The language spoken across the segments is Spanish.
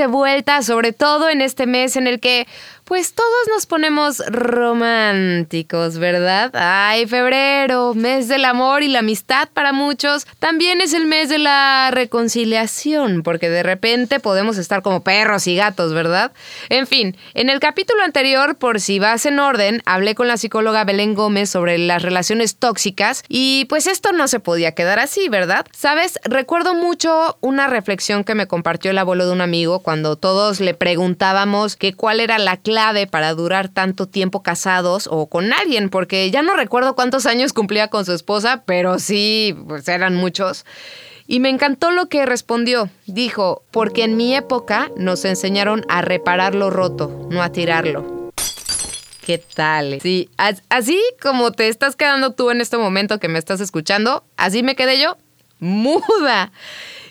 De vuelta, sobre todo en este mes en el que pues todos nos ponemos románticos, ¿verdad? Ay, febrero, mes del amor y la amistad para muchos. También es el mes de la reconciliación, porque de repente podemos estar como perros y gatos, ¿verdad? En fin, en el capítulo anterior, por si vas en orden, hablé con la psicóloga Belén Gómez sobre las relaciones tóxicas y pues esto no se podía quedar así, ¿verdad? Sabes, recuerdo mucho una reflexión que me compartió el abuelo de un amigo cuando todos le preguntábamos que cuál era la clave para durar tanto tiempo casados o con alguien, porque ya no recuerdo cuántos años cumplía con su esposa, pero sí, pues eran muchos. Y me encantó lo que respondió. Dijo, porque en mi época nos enseñaron a reparar lo roto, no a tirarlo. ¿Qué tal? Sí, así como te estás quedando tú en este momento que me estás escuchando, así me quedé yo, muda.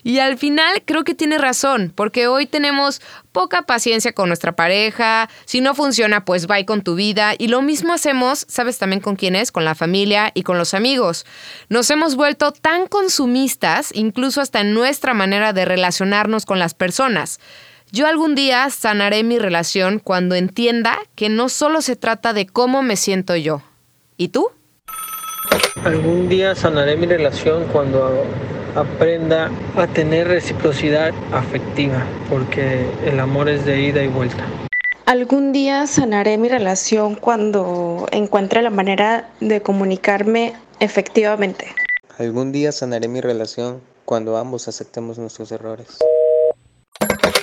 Y al final creo que tiene razón, porque hoy tenemos poca paciencia con nuestra pareja, si no funciona, pues bye con tu vida. Y lo mismo hacemos, ¿sabes también con quién es? Con la familia y con los amigos. Nos hemos vuelto tan consumistas, incluso hasta en nuestra manera de relacionarnos con las personas. Yo algún día sanaré mi relación cuando entienda que no solo se trata de cómo me siento yo. ¿Y tú? Algún día sanaré mi relación cuando aprenda a tener reciprocidad afectiva, porque el amor es de ida y vuelta. Algún día sanaré mi relación cuando encuentre la manera de comunicarme efectivamente. Algún día sanaré mi relación cuando ambos aceptemos nuestros errores.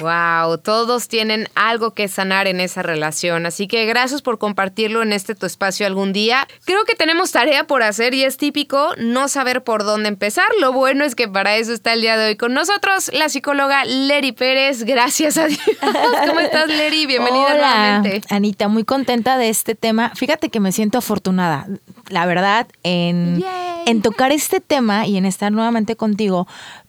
Wow, todos tienen algo que sanar en esa relación, así que gracias por compartirlo en este tu espacio algún día. Creo que tenemos tarea por hacer y es típico no saber por dónde empezar. Lo bueno es que para eso está el día de hoy con nosotros la psicóloga Leri Pérez. Gracias a Dios. ¿Cómo estás, Leri? Bienvenida Hola, Anita, muy contenta de este tema. Fíjate que me siento afortunada, la verdad, en, en tocar este tema y en estar nuevamente contigo,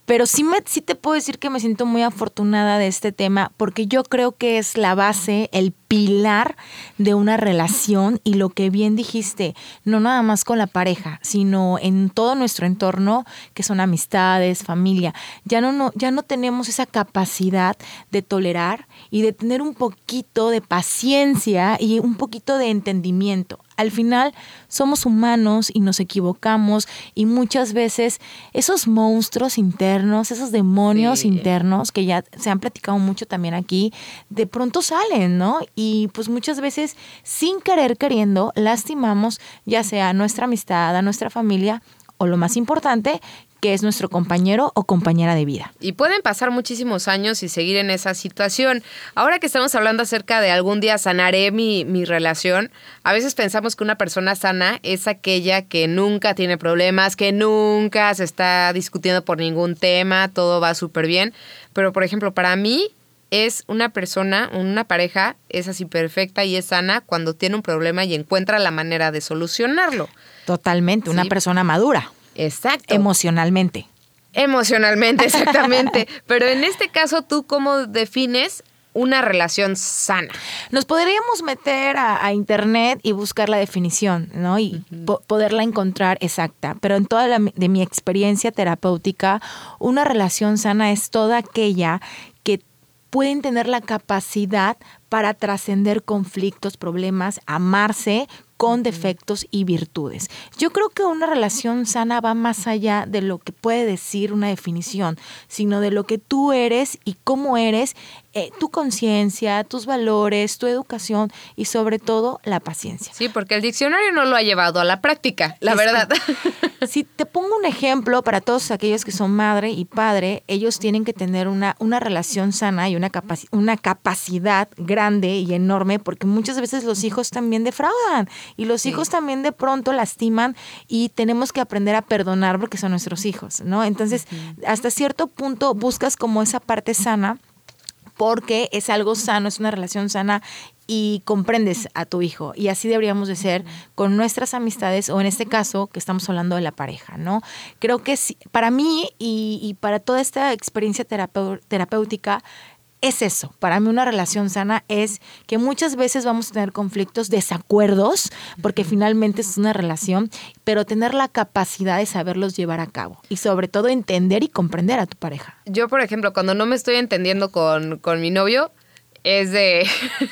pero sí, me, sí te puedo decir que me siento muy afortunada de este tema porque yo creo que es la base, el pilar de una relación y lo que bien dijiste, no nada más con la pareja, sino en todo nuestro entorno, que son amistades, familia. Ya no, no, ya no tenemos esa capacidad de tolerar y de tener un poquito de paciencia y un poquito de entendimiento al final somos humanos y nos equivocamos y muchas veces esos monstruos internos, esos demonios internos que ya se han platicado mucho también aquí, de pronto salen, ¿no? Y pues muchas veces sin querer queriendo lastimamos ya sea a nuestra amistad, a nuestra familia o lo más importante, que es nuestro compañero o compañera de vida. Y pueden pasar muchísimos años y seguir en esa situación. Ahora que estamos hablando acerca de algún día sanaré mi, mi relación, a veces pensamos que una persona sana es aquella que nunca tiene problemas, que nunca se está discutiendo por ningún tema, todo va súper bien. Pero, por ejemplo, para mí, es una persona, una pareja, es así perfecta y es sana cuando tiene un problema y encuentra la manera de solucionarlo. Totalmente, una persona madura. Exacto. Emocionalmente. Emocionalmente, exactamente. Pero en este caso, ¿tú cómo defines una relación sana? Nos podríamos meter a, internet y buscar la definición, ¿no? Y poderla encontrar exacta. Pero en toda de mi experiencia terapéutica, una relación sana es toda aquella que pueden tener la capacidad para trascender conflictos, problemas, amarse con defectos y virtudes. Yo creo que una relación sana va más allá de lo que puede decir una definición, sino de lo que tú eres y cómo eres eh, tu conciencia, tus valores, tu educación y sobre todo la paciencia. Sí, porque el diccionario no lo ha llevado a la práctica, la verdad. si te pongo un ejemplo para todos aquellos que son madre y padre, ellos tienen que tener una, una relación sana y una, una capacidad grande y enorme porque muchas veces los hijos también defraudan y los hijos también de pronto lastiman y tenemos que aprender a perdonar porque son nuestros hijos, ¿no? Entonces, hasta cierto punto buscas como esa parte sana porque es algo sano, es una relación sana y comprendes a tu hijo. Y así deberíamos de ser con nuestras amistades o en este caso que estamos hablando de la pareja, ¿no? Creo que para mí y, y, para toda esta experiencia terapéutica, es eso. Para mí una relación sana es que muchas veces vamos a tener conflictos, desacuerdos, porque finalmente es una relación, pero tener la capacidad de saberlos llevar a cabo y sobre todo entender y comprender a tu pareja. Yo, por ejemplo, cuando no me estoy entendiendo con, con mi novio, es de,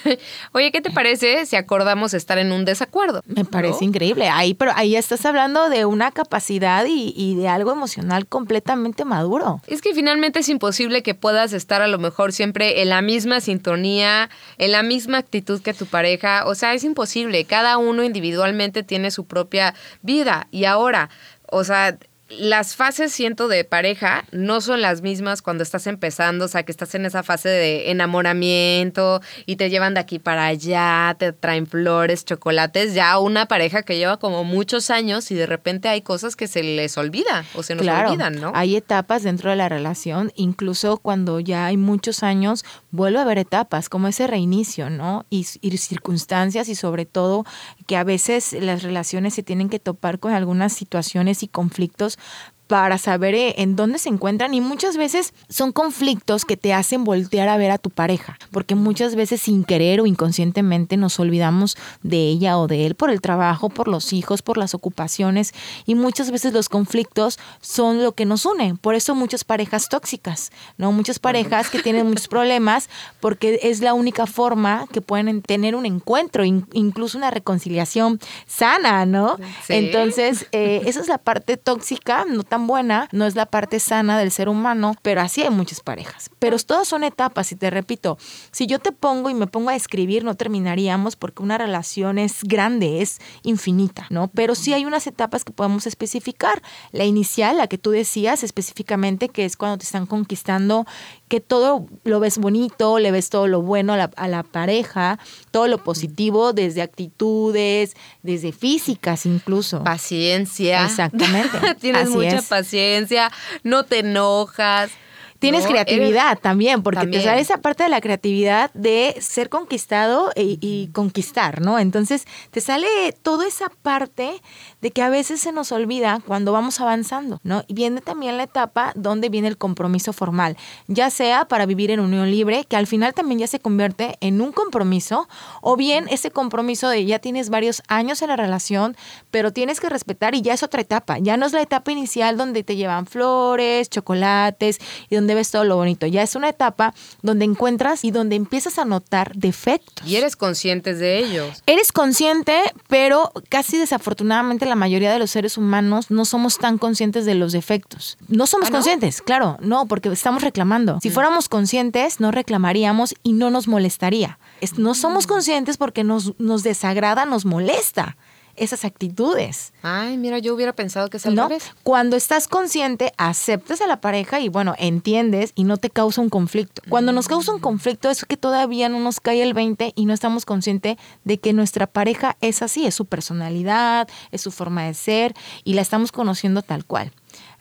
oye, ¿qué te parece si acordamos estar en un desacuerdo? Me parece increíble. Ahí, pero ahí estás hablando de una capacidad y, de algo emocional completamente maduro. Es que finalmente es imposible que puedas estar a lo mejor siempre en la misma sintonía, en la misma actitud que tu pareja. O sea, es imposible. Cada uno individualmente tiene su propia vida. Y ahora, o sea, las fases, siento, de pareja no son las mismas cuando estás empezando, o sea, que estás en esa fase de enamoramiento y te llevan de aquí para allá, te traen flores, chocolates, ya una pareja que lleva como muchos años y de repente hay cosas que se les olvida o se nos olvidan, ¿no? Hay etapas dentro de la relación, incluso cuando ya hay muchos años, vuelve a haber etapas, como ese reinicio, ¿no? Y, y circunstancias y sobre todo que a veces las relaciones se tienen que topar con algunas situaciones y conflictos para saber eh, en dónde se encuentran y muchas veces son conflictos que te hacen voltear a ver a tu pareja, porque muchas veces sin querer o inconscientemente nos olvidamos de ella o de él por el trabajo, por los hijos, por las ocupaciones y muchas veces los conflictos son lo que nos une. Por eso muchas parejas tóxicas, ¿no? Muchas parejas que tienen muchos problemas porque es la única forma que pueden tener un encuentro, incluso una reconciliación sana, ¿no? Entonces, eh, esa es la parte tóxica, no buena, no es la parte sana del ser humano, pero así hay muchas parejas. Pero todas son etapas y te repito, si yo te pongo y me pongo a escribir, no terminaríamos porque una relación es grande, es infinita, ¿no? Pero sí hay unas etapas que podemos especificar. La inicial, la que tú decías específicamente, que es cuando te están conquistando, que todo lo ves bonito, le ves todo lo bueno a la, a la pareja, todo lo positivo, desde actitudes, desde físicas incluso. Paciencia. Exactamente. Tienes mucha paciencia, no te enojas. Tienes creatividad también, porque te sale esa parte de la creatividad de ser conquistado y, y, conquistar, ¿no? Entonces te sale toda esa parte de que a veces se nos olvida cuando vamos avanzando, ¿no? Y viene también la etapa donde viene el compromiso formal, ya sea para vivir en unión libre, que al final también ya se convierte en un compromiso, o bien ese compromiso de ya tienes varios años en la relación, pero tienes que respetar y ya es otra etapa, ya no es la etapa inicial donde te llevan flores, chocolates y donde ves todo lo bonito, ya es una etapa donde encuentras y donde empiezas a notar defectos. Y eres consciente de ellos. Eres consciente, pero casi desafortunadamente la mayoría de los seres humanos no somos tan conscientes de los defectos. No somos ¿Ah, conscientes, claro, no, porque estamos reclamando. Si mm. fuéramos conscientes, no reclamaríamos y no nos molestaría. no somos mm. conscientes porque nos, nos desagrada, nos molesta esas actitudes. Ay, mira, yo hubiera pensado que es al revés. Cuando estás consciente, aceptas a la pareja y bueno, entiendes y no te causa un conflicto. Cuando nos causa un conflicto es que todavía no nos cae el 20 y no estamos conscientes de que nuestra pareja es así, es su personalidad, es su forma de ser y la estamos conociendo tal cual.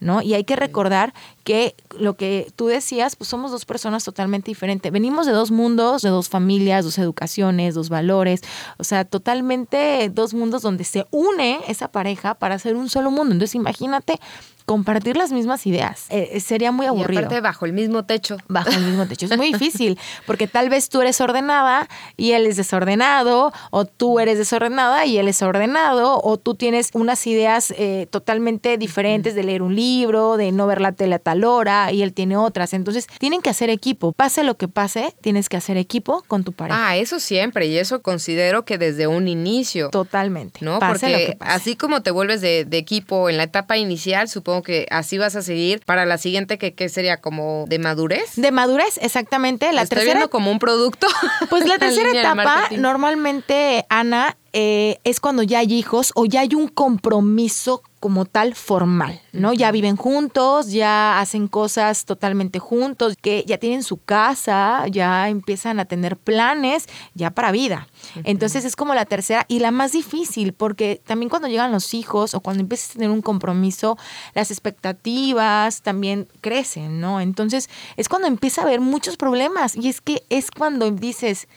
¿No? Y hay que recordar que lo que tú decías, pues somos dos personas totalmente diferentes. Venimos de dos mundos, de dos familias, dos educaciones, dos valores, o sea, totalmente dos mundos donde se une esa pareja para hacer un solo mundo. Entonces, imagínate compartir las mismas ideas. Eh, eh, sería muy aburrido. Y aparte bajo el mismo techo. Bajo el mismo techo. Es muy difícil, porque tal vez tú eres ordenada y él es desordenado, o tú eres desordenada y él es ordenado, o tú tienes unas ideas eh, totalmente diferentes de leer un libro, de no ver la tele a tal hora, y él tiene otras. Entonces, tienen que hacer equipo. Pase lo que pase, tienes que hacer equipo con tu pareja. Ah, eso siempre, y eso considero que desde un inicio. Totalmente. ¿No? porque así como te vuelves de, de equipo en la etapa inicial, supongo supongo que así vas a seguir para la siguiente que, ¿qué sería como de madurez. De madurez, exactamente. La Estoy tercera viendo como un producto. Pues la tercera etapa, normalmente, Ana, eh, es cuando ya hay hijos o ya hay un compromiso como tal formal, ¿no? Ya viven juntos, ya hacen cosas totalmente juntos, que ya tienen su casa, ya empiezan a tener planes ya para vida. Entonces es como la tercera y la más difícil, porque también cuando llegan los hijos o cuando empiezas a tener un compromiso, las expectativas también crecen, ¿no? Entonces es cuando empieza a haber muchos problemas y es que es cuando dices,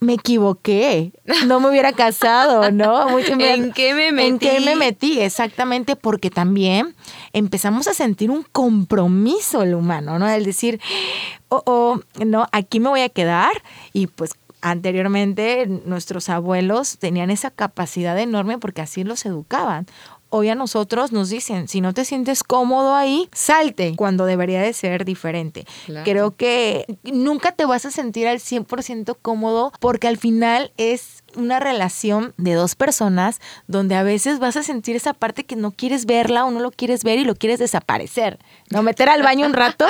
me equivoqué, no me hubiera casado, ¿no? ¿En qué me ¿En qué metí? me metí? Exactamente, porque también empezamos a sentir un compromiso el humano, ¿no? El decir, oh, oh, no, aquí me voy a quedar y pues anteriormente nuestros abuelos tenían esa capacidad enorme porque así los educaban. Hoy a nosotros nos dicen, si no te sientes cómodo ahí, salte, cuando debería de ser diferente. Claro. Creo que nunca te vas a sentir al 100% cómodo porque al final es una relación de dos personas donde a veces vas a sentir esa parte que no quieres verla o no lo quieres ver y lo quieres desaparecer, ¿no? Meter al baño un rato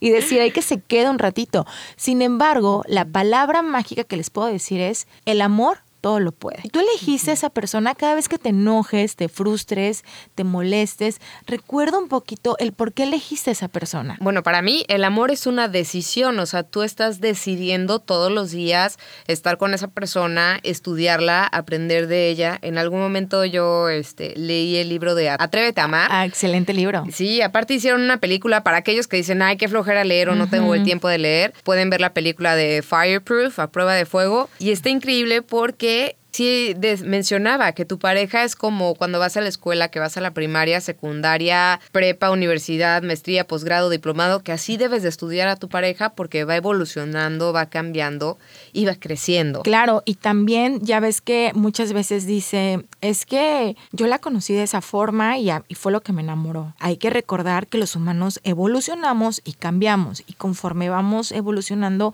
y decir, hay que se quede un ratito. Sin embargo, la palabra mágica que les puedo decir es, el amor todo lo puede. Tú elegiste a esa persona cada vez que te enojes, te frustres, te molestes. Recuerda un poquito el por qué elegiste a esa persona. Bueno, para mí el amor es una decisión, o sea, tú estás decidiendo todos los días estar con esa persona, estudiarla, aprender de ella. En algún momento yo este, leí el libro de Atrévete a amar. Ah, excelente libro. Sí, aparte hicieron una película para aquellos que dicen, ay, qué flojera leer o no tengo el tiempo de leer. Pueden ver la película de Fireproof, a prueba de fuego. Y está increíble porque sí mencionaba que tu pareja es como cuando vas a la escuela, que vas a la primaria, secundaria, prepa, universidad, maestría, posgrado, diplomado, que así debes de estudiar a tu pareja porque va evolucionando, va cambiando y va creciendo. Claro, y también ya ves que muchas veces dice, es que yo la conocí de esa forma y fue lo que me enamoró. Hay que recordar que los humanos evolucionamos y cambiamos y conforme vamos evolucionando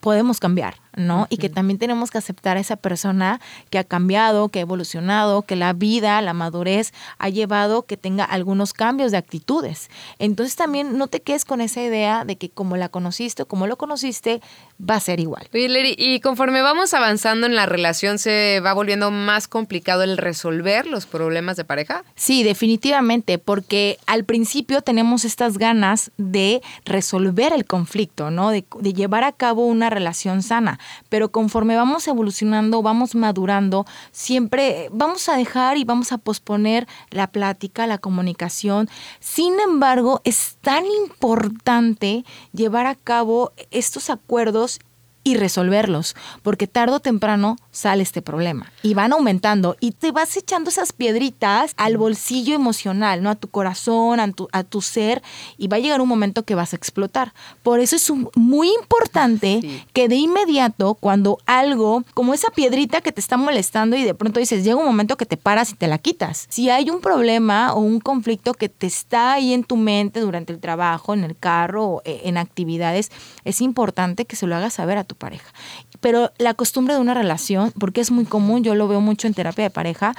podemos cambiar, ¿no? Y que también tenemos que aceptar a esa persona que ha cambiado, que ha evolucionado, que la vida, la madurez ha llevado que tenga algunos cambios de actitudes. Entonces también no te quedes con esa idea de que como la conociste o como lo conociste, va a ser igual. Oye, Leri, y conforme vamos avanzando en la relación, ¿se va volviendo más complicado el resolver los problemas de pareja? Sí, definitivamente, porque al principio tenemos estas ganas de resolver el conflicto, ¿no? De, de llevar a cabo una relación sana, pero conforme vamos evolucionando, vamos madurando, siempre vamos a dejar y vamos a posponer la plática, la comunicación. Sin embargo, es tan importante llevar a cabo estos acuerdos y resolverlos, porque tarde o temprano sale este problema y van aumentando y te vas echando esas piedritas al bolsillo emocional, ¿no? A tu corazón, a tu, a tu ser y va a llegar un momento que vas a explotar. Por eso es un- muy importante Sí. que de inmediato cuando algo, como esa piedrita que te está molestando y de pronto dices, llega un momento que te paras y te la quitas. Si hay un problema o un conflicto que te está ahí en tu mente durante el trabajo, en el carro, o eh, en actividades, es importante que se lo hagas saber a tu pareja. Pero la costumbre de una relación, porque es muy común, yo lo veo mucho en terapia de pareja,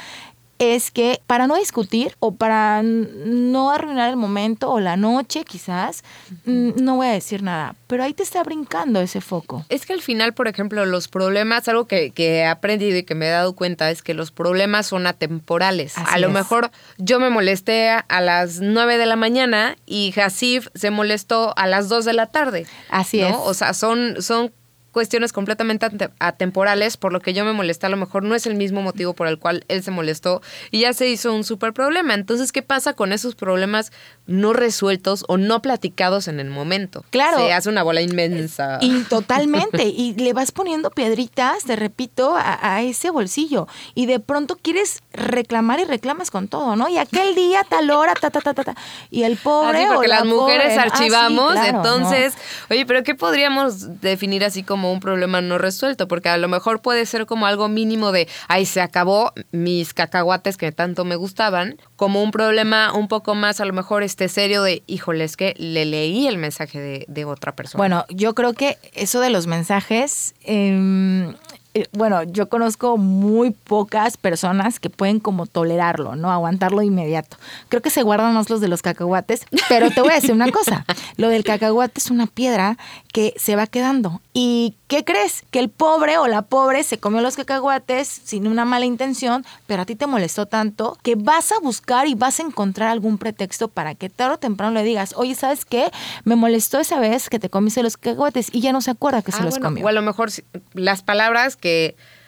es que para no discutir o para no arruinar el momento o la noche quizás, no voy a decir nada, pero ahí te está brincando ese foco. Es que al final, por ejemplo, los problemas, algo que, que he aprendido y que me he dado cuenta es que los problemas son atemporales. Así a lo es. mejor yo me molesté a- a las 9 de la mañana y Hasif se molestó a las 2 de la tarde. Así ¿no? es. O sea, son, son cuestiones completamente ate- atemporales, por lo que yo me molesté, a lo mejor no es el mismo motivo por el cual él se molestó y ya se hizo un súper problema. Entonces, ¿qué pasa con esos problemas no resueltos o no platicados en el momento? Claro. Se hace una bola inmensa. Y totalmente, y le vas poniendo piedritas, te repito, a, a ese bolsillo. Y de pronto quieres reclamar y reclamas con todo, ¿no? Y aquel día, tal hora, ta, ta, ta, ta, ta. Y el pobre. Así o porque la las mujeres. Ah, sí, archivamos, claro, entonces, oye, pero ¿qué podríamos definir así como un problema no resuelto? Porque a lo mejor puede ser como algo mínimo de, ay, se acabó mis cacahuates que tanto me gustaban, como un problema un poco más a lo mejor este serio de, híjole, es que le leí el mensaje de, de otra persona. Bueno, yo creo que eso de los mensajes eh, bueno, yo conozco muy pocas personas que pueden como tolerarlo, ¿no? Aguantarlo de inmediato. Creo que se guardan más los de los cacahuates, pero te voy a decir una cosa, lo del cacahuate es una piedra que se va quedando. ¿Y qué crees? Que el pobre o la pobre se comió los cacahuates sin una mala intención, pero a ti te molestó tanto que vas a buscar y vas a encontrar algún pretexto para que tarde o temprano le digas, oye, ¿sabes qué? Me molestó esa vez que te comiste los cacahuates y ya no se acuerda que se Ah, los bueno, comió. O a lo mejor las palabras que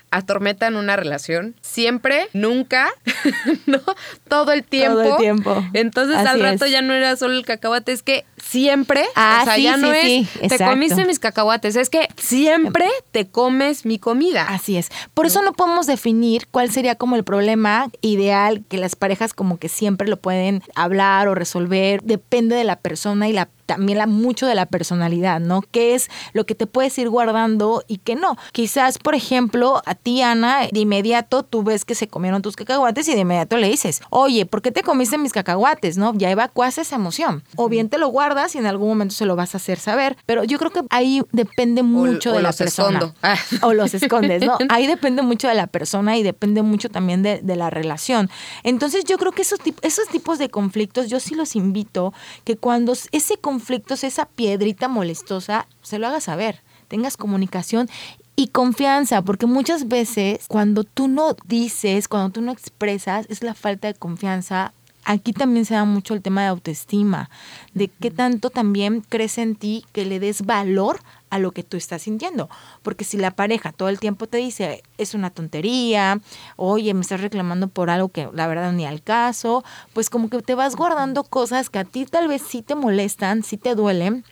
atormentan una relación, siempre, nunca, ¿no? Todo el tiempo. Todo el tiempo. Entonces Así al rato es. ya no era solo el cacahuate, es que siempre, Ah, o sea, sí, ya no sí, es, te comiste mis cacahuates, es que siempre te comes mi comida. Así es. Por eso no podemos definir cuál sería como el problema ideal que las parejas como que siempre lo pueden hablar o resolver. Depende de la persona y la también la, mucho de la personalidad, ¿no? ¿Qué es lo que te puedes ir guardando y qué no? Quizás, por ejemplo, a ti, Ana, de inmediato tú ves que se comieron tus cacahuates y de inmediato le dices, oye, ¿por qué te comiste mis cacahuates? ¿No? Ya evacuas esa emoción. O bien te lo guardas y en algún momento se lo vas a hacer saber. Pero yo creo que ahí depende mucho o de la los persona. Ah. O los escondes, ¿no? Ahí depende mucho de la persona y depende mucho también de, de la relación. Entonces yo creo que esos, esos tipos de conflictos, yo sí los invito que cuando ese conflicto, esa piedrita molestosa, se lo hagas saber, tengas comunicación y confianza, porque muchas veces cuando tú no dices, cuando tú no expresas, es la falta de confianza. Aquí también se da mucho el tema de autoestima, de qué tanto también crees en ti que le des valor a lo que tú estás sintiendo. Porque si la pareja todo el tiempo te dice, es una tontería, oye, me estás reclamando por algo que la verdad ni al caso, pues como que te vas guardando cosas que a ti tal vez sí te molestan, sí te duelen,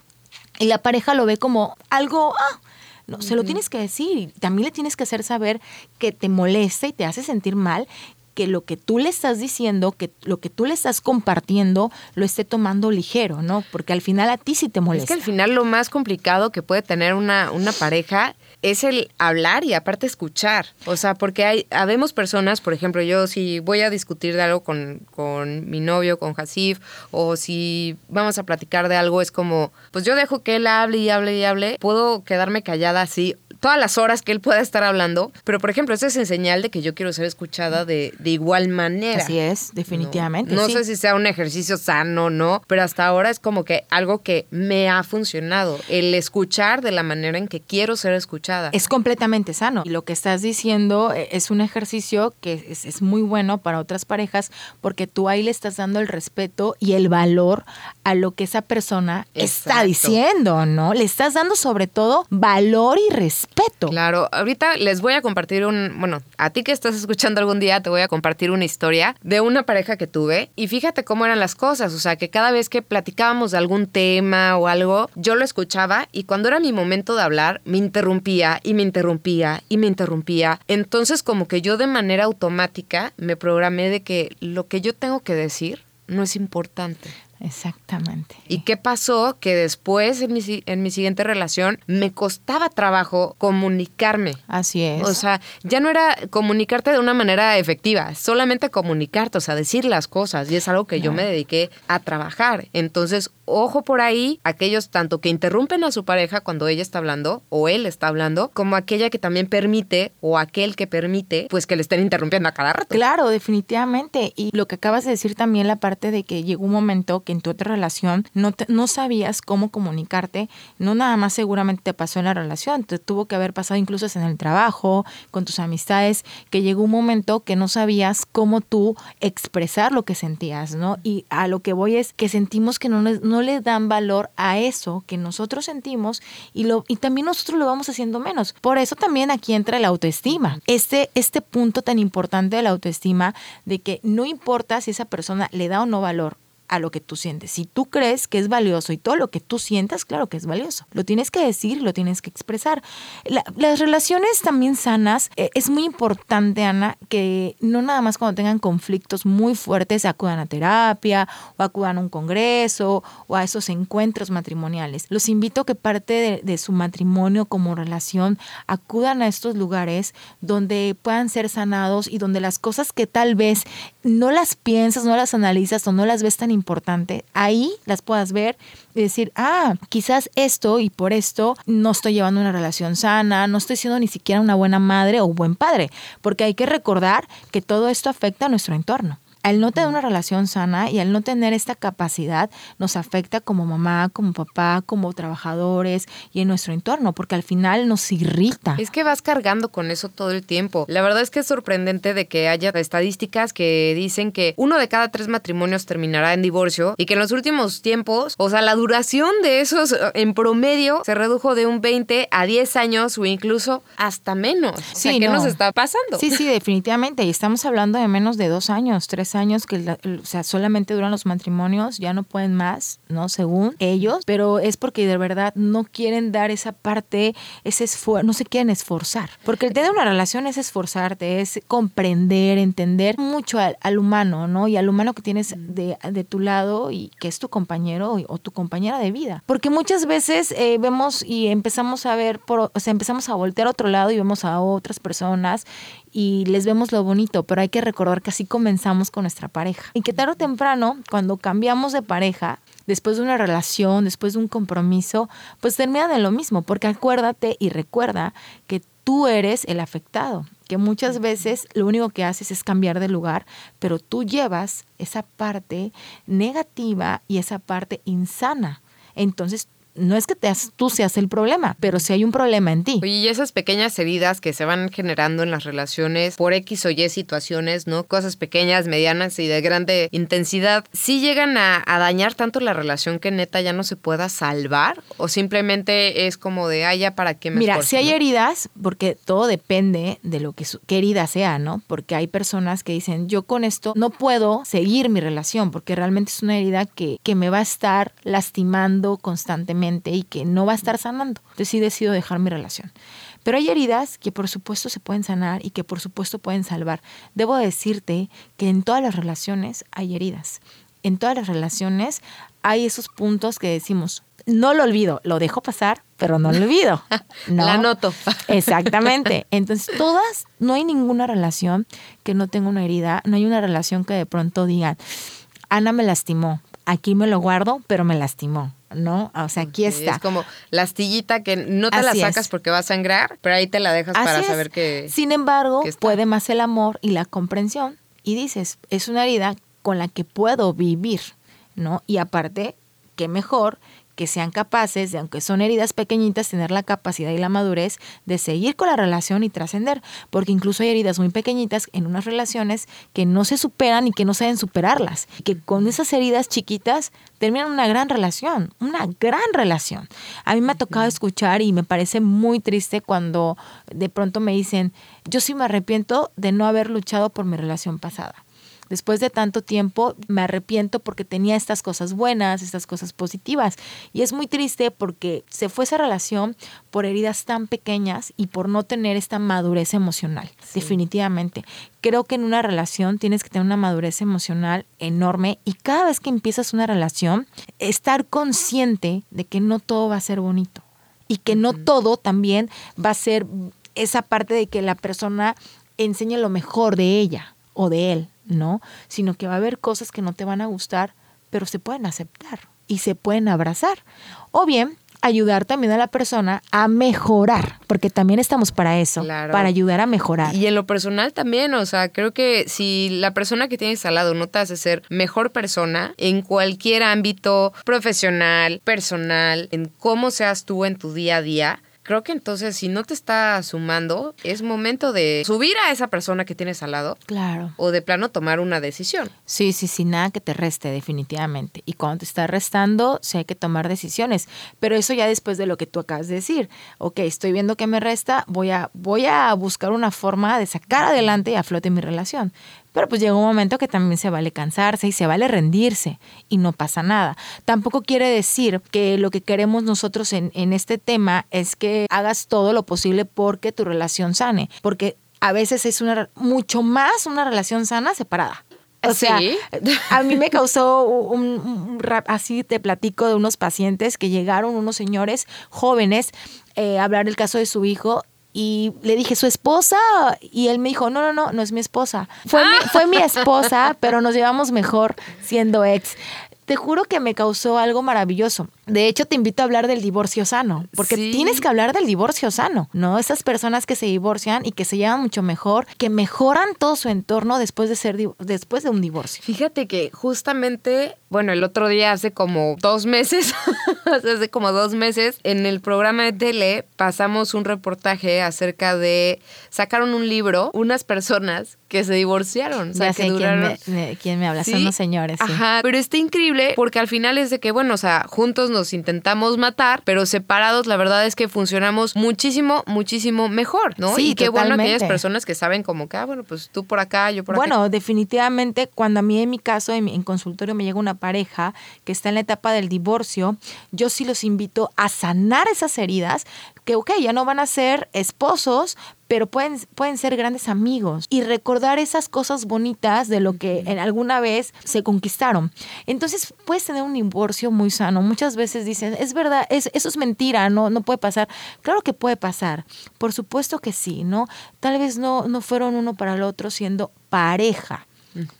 y la pareja lo ve como algo, ah, no, se lo tienes que decir también le tienes que hacer saber que te molesta y te hace sentir mal que lo que tú le estás diciendo, que lo que tú le estás compartiendo, lo esté tomando ligero, ¿no? Porque al final a ti sí te Es molesta. que al final lo más complicado que puede tener una, una pareja es el hablar y aparte escuchar. O sea, porque hay, habemos personas, por ejemplo, yo si voy a discutir de algo con, con mi novio, con Hasif, o si vamos a platicar de algo, es como, pues yo dejo que él hable y hable y hable, puedo quedarme callada así todas las horas que él pueda estar hablando, pero por ejemplo, eso es en señal de que yo quiero ser escuchada de, de igual manera. Así es, definitivamente. No, No sí. sé si sea un ejercicio sano o no, pero hasta ahora es como que algo que me ha funcionado, el escuchar de la manera en que quiero ser escuchada. Es completamente sano. Y lo que estás diciendo eh, es un ejercicio que es, es muy bueno para otras parejas porque tú ahí le estás dando el respeto y el valor a lo que esa persona está diciendo, ¿no? Le estás dando sobre todo valor y respeto. Claro, ahorita les voy a compartir un, bueno, a ti que estás escuchando algún día te voy a compartir una historia de una pareja que tuve y fíjate cómo eran las cosas, o sea, que cada vez que platicábamos de algún tema o algo, yo lo escuchaba y cuando era mi momento de hablar, me interrumpía y me interrumpía y me interrumpía. Entonces como que yo de manera automática me programé de que lo que yo tengo que decir no es importante. Exactamente. ¿Y qué pasó? Que después en mi, en mi siguiente relación me costaba trabajo comunicarme. Así es. O sea, ya no era comunicarte de una manera efectiva, solamente comunicarte, o sea, decir las cosas. Y es algo que yo me dediqué a trabajar. Entonces, ojo por ahí, aquellos tanto que interrumpen a su pareja cuando ella está hablando o él está hablando, como aquella que también permite o aquel que permite, pues que le estén interrumpiendo a cada rato. Claro, definitivamente. Y lo que acabas de decir también, la parte de que llegó un momento que en tu otra relación no, te- no sabías cómo comunicarte, no nada más seguramente te pasó en la relación, te tuvo que haber pasado incluso en el trabajo, con tus amistades, que llegó un momento que no sabías cómo tú expresar lo que sentías, ¿no? Y a lo que voy es que sentimos que no, no le dan valor a eso que nosotros sentimos y, lo, y también nosotros lo vamos haciendo menos. Por eso también aquí entra la autoestima. Este, este punto tan importante de la autoestima de que no importa si esa persona le da o no valor a lo que tú sientes. Si tú crees que es valioso y todo lo que tú sientas, claro que es valioso. Lo tienes que decir, lo tienes que expresar. La- las relaciones también sanas, eh, es muy importante, Ana, que no nada más cuando tengan conflictos muy fuertes acudan a terapia o acudan a un congreso o a esos encuentros matrimoniales. Los invito a que parte de, de su matrimonio como relación acudan a estos lugares donde puedan ser sanados y donde las cosas que tal vez no las piensas, no las analizas o no las ves tan importante, ahí las puedas ver y decir, ah, quizás esto y por esto no estoy llevando una relación sana, no estoy siendo ni siquiera una buena madre o buen padre, porque hay que recordar que todo esto afecta a nuestro entorno al no tener una relación sana y al no tener esta capacidad nos afecta como mamá, como papá, como trabajadores y en nuestro entorno, porque al final nos irrita. Es que vas cargando con eso todo el tiempo. La verdad es que es sorprendente de que haya estadísticas que dicen que uno de cada tres matrimonios terminará en divorcio y que en los últimos tiempos, o sea, la duración de esos eh, en promedio se redujo de un 20 a 10 años o incluso hasta menos. Sí, ¿qué nos está pasando? Sí, sí, definitivamente. Y estamos hablando de menos de dos años, tres años que o sea, solamente duran los matrimonios, ya no pueden más, ¿no? Según ellos, pero es porque de verdad no quieren dar esa parte, ese esfuerzo, no se quieren esforzar. Porque el tener una relación es esforzarte, es comprender, entender mucho al, humano, ¿no? Y al humano que tienes de, de, tu lado y que es tu compañero o, tu compañera de vida. Porque muchas veces eh, vemos y empezamos a ver, por, o sea, empezamos a voltear a otro lado y vemos a otras personas y les vemos lo bonito, pero hay que recordar que así comenzamos con nuestra pareja. Y que tarde o temprano, cuando cambiamos de pareja, después de una relación, después de un compromiso, pues termina de lo mismo, porque acuérdate y recuerda que tú eres el afectado, que muchas veces lo único que haces es cambiar de lugar, pero tú llevas esa parte negativa y esa parte insana. Entonces no es que te, tú seas el problema, pero si hay un problema en ti. Oye, y esas pequeñas heridas que se van generando en las relaciones por X o Y situaciones, ¿no? Cosas pequeñas, medianas y de grande intensidad, ¿sí llegan a, dañar tanto la relación que neta ya no se pueda salvar? ¿O simplemente es como de, ah, ya para qué me Mira, si hay heridas, porque todo depende de lo que qué herida sea, ¿no? Porque hay personas que dicen, yo con esto no puedo seguir mi relación, porque realmente es una herida que, que me va a estar lastimando constantemente y que no va a estar sanando. Entonces sí decido dejar mi relación. Pero hay heridas que por supuesto se pueden sanar y que por supuesto pueden salvar. Debo decirte que en todas las relaciones hay heridas. En todas las relaciones hay esos puntos que decimos, no lo olvido, lo dejo pasar, pero no lo olvido. No. La noto. Exactamente. Entonces, todas, no hay ninguna relación que no tenga una herida, no hay una relación que de pronto digan, Ana me lastimó, aquí me lo guardo, pero me lastimó. ¿no? O sea, aquí está. Es como la astillita que no te la sacas porque va a sangrar, pero ahí te la dejas para saber que. Sin embargo, puede más el amor y la comprensión. Y dices, es una herida con la que puedo vivir, ¿no? Y aparte, qué mejor que sean capaces de, aunque son heridas pequeñitas, tener la capacidad y la madurez de seguir con la relación y trascender. Porque incluso hay heridas muy pequeñitas en unas relaciones que no se superan y que no saben superarlas. Y que con esas heridas chiquitas terminan una gran relación, una gran relación. A mí me ha tocado escuchar y me parece muy triste cuando de pronto me dicen, yo sí me arrepiento de no haber luchado por mi relación pasada después de tanto tiempo me arrepiento porque tenía estas cosas buenas, estas cosas positivas. Y es muy triste porque se fue esa relación por heridas tan pequeñas y por no tener esta madurez emocional, definitivamente. Creo que en una relación tienes que tener una madurez emocional enorme y cada vez que empiezas una relación, estar consciente de que no todo va a ser bonito y que no todo también va a ser esa parte de que la persona enseñe lo mejor de ella o de él, ¿no? Sino que va a haber cosas que no te van a gustar, pero se pueden aceptar y se pueden abrazar. O bien, ayudar también a la persona a mejorar, porque también estamos para eso, para ayudar a mejorar. Y en lo personal también, o sea, creo que si la persona que tienes al lado no te hace ser mejor persona en cualquier ámbito profesional, personal, en cómo seas tú en tu día a día, creo que entonces si no te está sumando, es momento de subir a esa persona que tienes al lado. Claro. O de plano tomar una decisión. Sí, sí, sí, nada que te reste definitivamente. Y cuando te está restando, sí hay que tomar decisiones. Pero eso ya después de lo que tú acabas de decir. Ok, estoy viendo que me resta, voy a, voy a buscar una forma de sacar adelante y a flote mi relación. Pero pues llega un momento que también se vale cansarse y se vale rendirse y no pasa nada. Tampoco quiere decir que lo que queremos nosotros en, en este tema es que hagas todo lo posible porque tu relación sane, porque a veces es una mucho más una relación sana separada. O sea, a mí me causó un, rap, así te platico de unos pacientes que llegaron, unos señores jóvenes, eh, a hablar del caso de su hijo y le dije, ¿su esposa? Y él me dijo, no, no, no, no es mi esposa. Fue, mi, fue mi esposa, pero nos llevamos mejor siendo ex te juro que me causó algo maravilloso. De hecho, te invito a hablar del divorcio sano, porque tienes que hablar del divorcio sano, ¿no? Esas personas que se divorcian y que se llevan mucho mejor, que mejoran todo su entorno después de ser después de un divorcio. Fíjate que justamente, bueno, el otro día hace como dos meses, hace como dos meses, en el programa de tele pasamos un reportaje acerca de sacaron un libro, unas personas que se divorciaron. ya sé quién, me, habla, son los señores. Ajá, pero está increíble porque al final es de que, bueno, o sea, juntos nos intentamos matar, pero separados la verdad es que funcionamos muchísimo, muchísimo mejor, ¿no? Sí, y qué bueno aquellas personas que saben como que, ah, bueno, pues tú por acá, yo por acá. Bueno, definitivamente cuando a mí en mi caso, en, en consultorio me llega una pareja que está en la etapa del divorcio, yo sí los invito a sanar esas heridas, que, ok, ya no van a ser esposos, pero pueden, pueden ser grandes amigos y recordar esas cosas bonitas de lo que en alguna vez se conquistaron. Entonces puedes tener un divorcio muy sano. Muchas veces dicen, es verdad, es, eso es mentira, no, no puede pasar. Claro que puede pasar, por supuesto que sí, ¿no? Tal vez no, no fueron uno para el otro siendo pareja,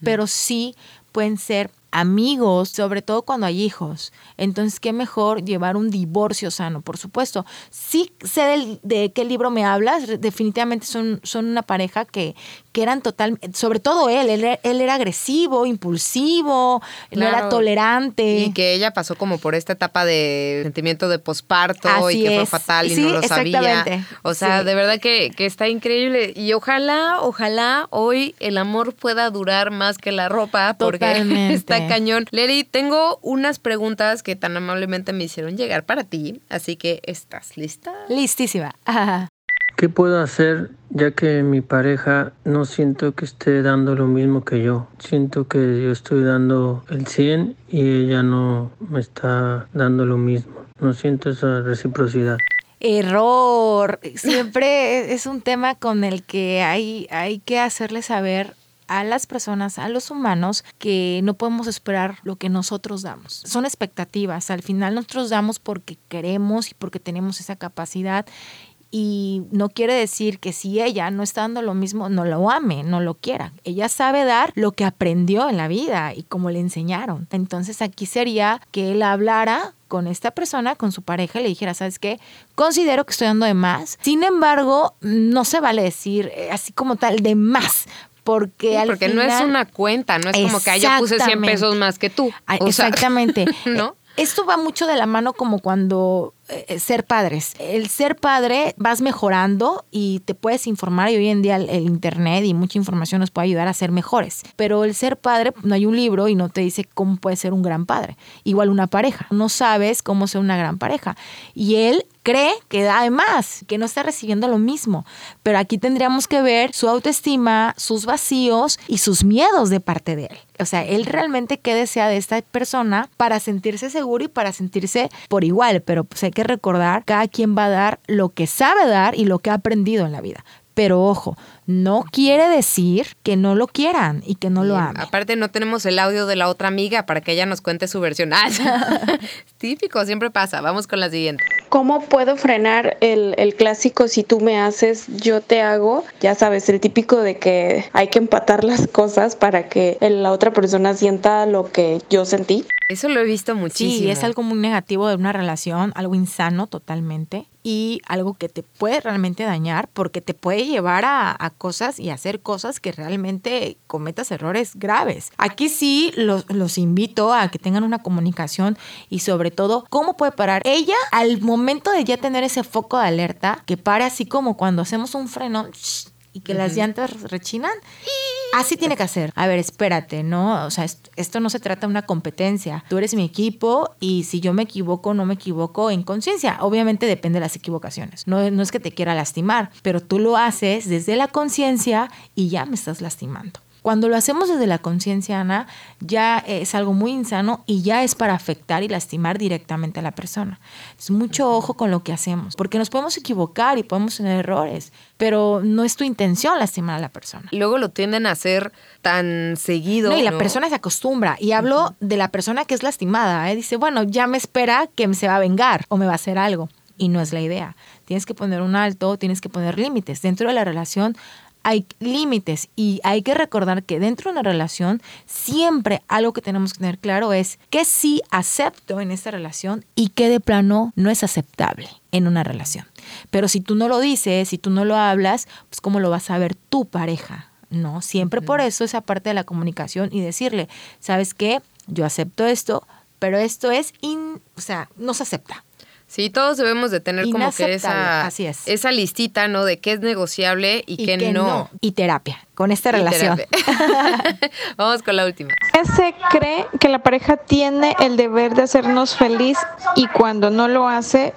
pero sí pueden ser amigos, sobre todo cuando hay hijos. Entonces, qué mejor llevar un divorcio sano, por supuesto. Sí sé de qué libro me hablas, definitivamente son, son una pareja que, que eran total, sobre todo él, él, era agresivo, impulsivo, no era tolerante. Y que ella pasó como por esta etapa de sentimiento de posparto y que fue fatal y no lo sabía. O sea, de verdad que, que está increíble. Y ojalá, ojalá hoy el amor pueda durar más que la ropa, porque está cañón. Lady, tengo unas preguntas que tan amablemente me hicieron llegar para ti, así que ¿estás lista? Listísima. ¿Qué puedo hacer ya que mi pareja no siento que esté dando lo mismo que yo? Siento que yo estoy dando el 100 y ella no me está dando lo mismo. No siento esa reciprocidad. Error. Siempre es un tema con el que hay, hay que hacerle saber a las personas, a los humanos, que no podemos esperar lo que nosotros damos. Son expectativas. Al final nosotros damos porque queremos y porque tenemos esa capacidad. Y no quiere decir que si ella no está dando lo mismo, no lo ame, no lo quiera. Ella sabe dar lo que aprendió en la vida y como le enseñaron. Entonces aquí sería que él hablara con esta persona, con su pareja, y le dijera, ¿sabes qué? Considero que estoy dando de más. Sin embargo, no se vale decir eh, así como tal de más, porque al porque no es una cuenta, no es como que yo puse 100 pesos más que tú. exactamente. ¿No? Esto va mucho de la mano como cuando eh, eh, ser padres. El ser padre vas mejorando y te puedes informar y hoy en día el, internet y mucha información nos puede ayudar a ser mejores. Pero el ser padre, no hay un libro y no te dice cómo puede ser un gran padre. Igual una pareja. No sabes cómo ser una gran pareja. Y él cree que da de más, que no está recibiendo lo mismo. Pero aquí tendríamos que ver su autoestima, sus vacíos y sus miedos de parte de él. O sea, él realmente qué desea de esta persona para sentirse seguro y para sentirse por igual, pero pues hay que recordar, cada quien va a dar lo que sabe dar y lo que ha aprendido en la vida. Pero ojo, no quiere decir que no lo quieran y que no lo amen. Aparte no tenemos el audio de la otra amiga para que ella nos cuente su versión. Ah, típico, siempre pasa. Vamos con la siguiente. ¿Cómo puedo frenar el, el, clásico si tú me haces, yo te hago? Ya sabes, el típico de que hay que empatar las cosas para que la otra persona sienta lo que yo sentí. Eso lo he visto muchísimo. Sí, es algo muy negativo de una relación, algo insano totalmente y algo que te puede realmente dañar porque te puede llevar a, a cosas y hacer cosas que realmente cometas errores graves. Aquí sí los, los invito a que tengan una comunicación y sobre todo cómo puede parar ella al momento de ya tener ese foco de alerta que pare así como cuando hacemos un freno y que las llantas rechinan. Así tiene que hacer. A ver, espérate, ¿no? O sea, esto no se trata de una competencia. Tú eres mi equipo y si yo me equivoco, no me equivoco en conciencia. Obviamente depende de las equivocaciones. No, no es que te quiera lastimar, pero tú lo haces desde la conciencia y ya me estás lastimando. Cuando lo hacemos desde la conciencia, Ana, ya es algo muy insano y ya es para afectar y lastimar directamente a la persona. Es mucho ojo con lo que hacemos, porque nos podemos equivocar y podemos tener errores, pero no es tu intención lastimar a la persona. Luego lo tienden a hacer tan seguido. y la persona se acostumbra. Y hablo de la persona que es lastimada. ¿eh? Dice, bueno, ya me espera que se va a vengar o me va a hacer algo y no es la idea. Tienes que poner un alto, tienes que poner límites. Dentro de la relación hay límites y hay que recordar que dentro de una relación siempre algo que tenemos que tener claro es que sí acepto en esta relación y que de plano no es aceptable en una relación. Pero si tú no lo dices, si tú no lo hablas, pues cómo lo vas a ver tu pareja, ¿no? Siempre por eso esa parte de la comunicación y decirle, ¿sabes qué? Yo acepto esto, pero esto es, o sea, no se acepta. Sí, todos debemos de tener como que esa, esa listita, ¿no? De qué es negociable y, qué, no. Y terapia, con esta relación. Vamos con la última. Se cree que la pareja tiene el deber de hacernos feliz y cuando no lo hace,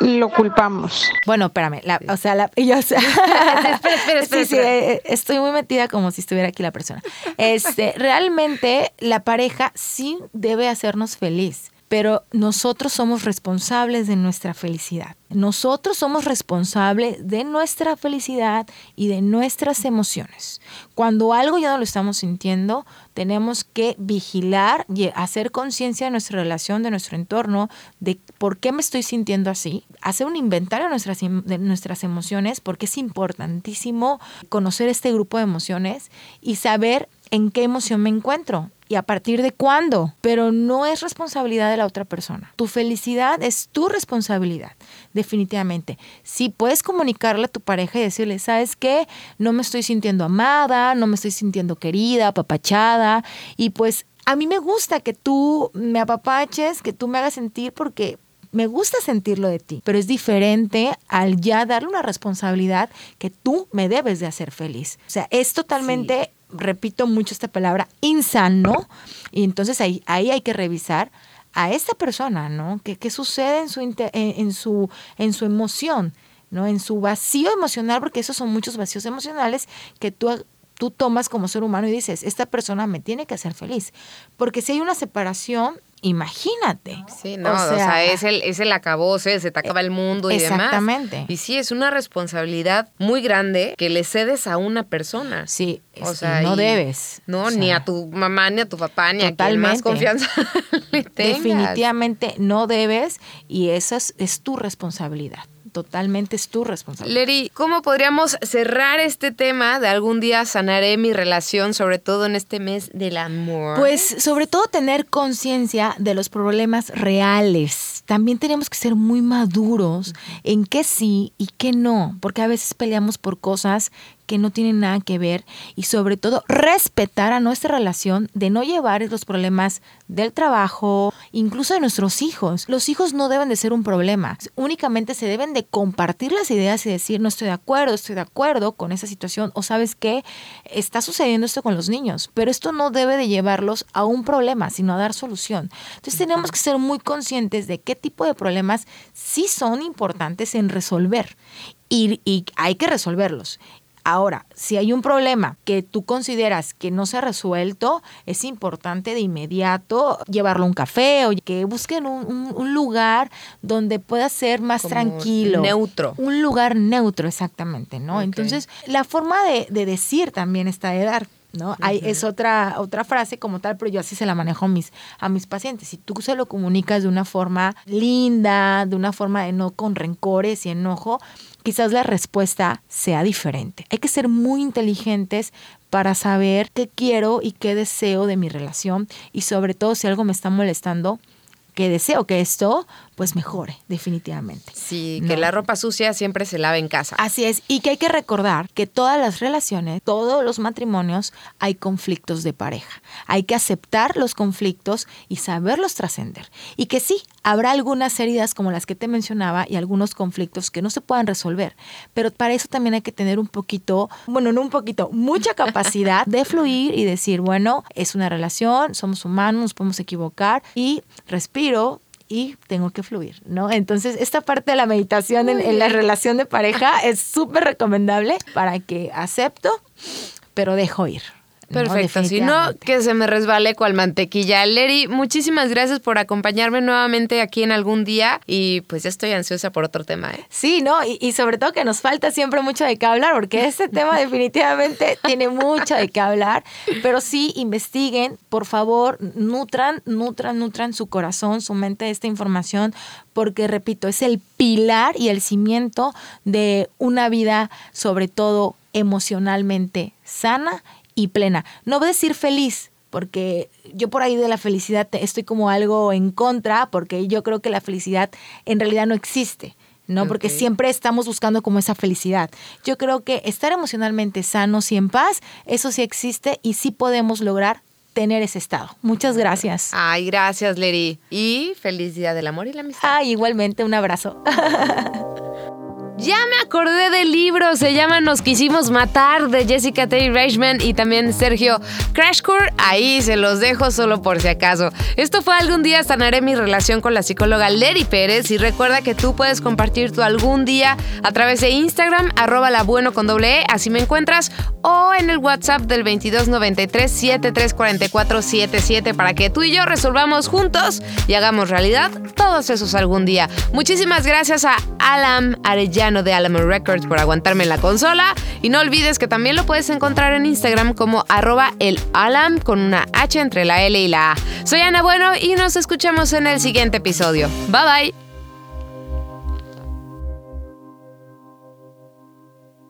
lo culpamos. Bueno, espérame, o sea, la, yo, espera, espera, espera, sí, eh, estoy muy metida como si estuviera aquí la persona. Este, realmente la pareja sí debe hacernos feliz pero nosotros somos responsables de nuestra felicidad. Nosotros somos responsables de nuestra felicidad y de nuestras emociones. Cuando algo ya no lo estamos sintiendo, tenemos que vigilar y hacer conciencia de nuestra relación, de nuestro entorno, de por qué me estoy sintiendo así, hacer un inventario de nuestras, de nuestras emociones, porque es importantísimo conocer este grupo de emociones y saber en qué emoción me encuentro y a partir de cuándo, pero no es responsabilidad de la otra persona. Tu felicidad es tu responsabilidad, definitivamente. Si puedes comunicarle a tu pareja y decirle, ¿sabes qué? No me estoy sintiendo amada, no me estoy sintiendo querida, apapachada, y pues a mí me gusta que tú me apapaches, que tú me hagas sentir porque me gusta sentirlo de ti, pero es diferente al ya darle una responsabilidad que tú me debes de hacer feliz. O sea, es totalmente repito mucho esta palabra, insano, y entonces ahí, ahí hay que revisar a esta persona, ¿no? ¿Qué, qué sucede en su, en, su, en su emoción, ¿no? En su vacío emocional, porque esos son muchos vacíos emocionales que tú, tú tomas como ser humano y dices, esta persona me tiene que hacer feliz. Porque si hay una separación, imagínate. Sí, no, o sea, es el, es el acabose, se te acaba el mundo y demás. Exactamente. Y sí, es una responsabilidad muy grande que le cedes a una persona. Sí, o sea, no debes. No, ni a tu mamá, ni a tu papá, ni a quien más confianza le tengas. Definitivamente no debes y esa es tu responsabilidad totalmente es tu responsabilidad. Leri, ¿cómo podríamos cerrar este tema de algún día sanaré mi relación, sobre todo en este mes del amor? Pues sobre todo tener conciencia de los problemas reales. También tenemos que ser muy maduros en qué sí y qué no, porque a veces peleamos por cosas que no tienen nada que ver y sobre todo respetar a nuestra relación de no llevar los problemas del trabajo, incluso de nuestros hijos. Los hijos no deben de ser un problema, únicamente se deben de compartir las ideas y decir no estoy de acuerdo, estoy de acuerdo con esa situación o sabes qué, está sucediendo esto con los niños, pero esto no debe de llevarlos a un problema, sino a dar solución. Entonces tenemos que ser muy conscientes de qué tipo de problemas sí son importantes en resolver y, y hay que resolverlos. Ahora, si hay un problema que tú consideras que no se ha resuelto, es importante de inmediato llevarlo a un café o que busquen un, lugar donde pueda ser más tranquilo. Neutro. Un lugar neutro, exactamente, ¿no? Entonces, la forma de, decir también está de dar. ¿no? Hay, es otra, otra frase como tal, pero yo así se la manejo a mis, a mis pacientes. Si tú se lo comunicas de una forma linda, de una forma de no con rencores y enojo, quizás la respuesta sea diferente. Hay que ser muy inteligentes para saber qué quiero y qué deseo de mi relación y sobre todo si algo me está molestando, que deseo que esto pues mejore, definitivamente. Sí, que la ropa sucia siempre se lave en casa. Así es, y que hay que recordar que todas las relaciones, todos los matrimonios, hay conflictos de pareja. Hay que aceptar los conflictos y saberlos trascender. Y que sí, habrá algunas heridas como las que te mencionaba y algunos conflictos que no se puedan resolver, pero para eso también hay que tener un poquito, bueno, no un poquito, mucha capacidad de fluir y decir, bueno, es una relación, somos humanos, nos podemos equivocar y respiro, y tengo que fluir, ¿no? Entonces, esta parte de la meditación en, la relación de pareja es súper recomendable para que acepto, pero dejo ir. Perfecto, si no, que se me resbale cual mantequilla. Leri, muchísimas gracias por acompañarme nuevamente aquí en algún día y pues ya estoy ansiosa por otro tema. ¿eh? Sí, ¿no? Y, sobre todo que nos falta siempre mucho de qué hablar, porque este tema definitivamente tiene mucho de qué hablar, pero sí investiguen, por favor, nutran, nutran, nutran su corazón, su mente de esta información, porque repito, es el pilar y el cimiento de una vida sobre todo emocionalmente sana y plena. No voy a decir feliz, porque yo por ahí de la felicidad estoy como algo en contra, porque yo creo que la felicidad en realidad no existe. ¿no? Porque siempre estamos buscando como esa felicidad. Yo creo que estar emocionalmente sanos y en paz, eso sí existe y sí podemos lograr tener ese estado. Muchas gracias. Ay, gracias, Leri. Y felicidad del amor y la amistad. Ay, igualmente, un abrazo. Ya me acordé del libro, se llama Nos quisimos matar de Jessica Tay Reichman y también Sergio Crashcore. Ahí se los dejo solo por si acaso. Esto fue algún día sanaré mi relación con la psicóloga Leri Pérez y recuerda que tú puedes compartir tu algún día a través de Instagram arroba la bueno con doble e, así me encuentras, o en el WhatsApp del 2293 734477 para que tú y yo resolvamos juntos y hagamos realidad todos esos algún día. Muchísimas gracias a Alam Arellano de Alamo Records por aguantarme en la consola. Y no olvides que también lo puedes encontrar en Instagram como arroba el Alam con una H entre la L y la A. Soy Ana Bueno y nos escuchamos en el siguiente episodio. Bye bye.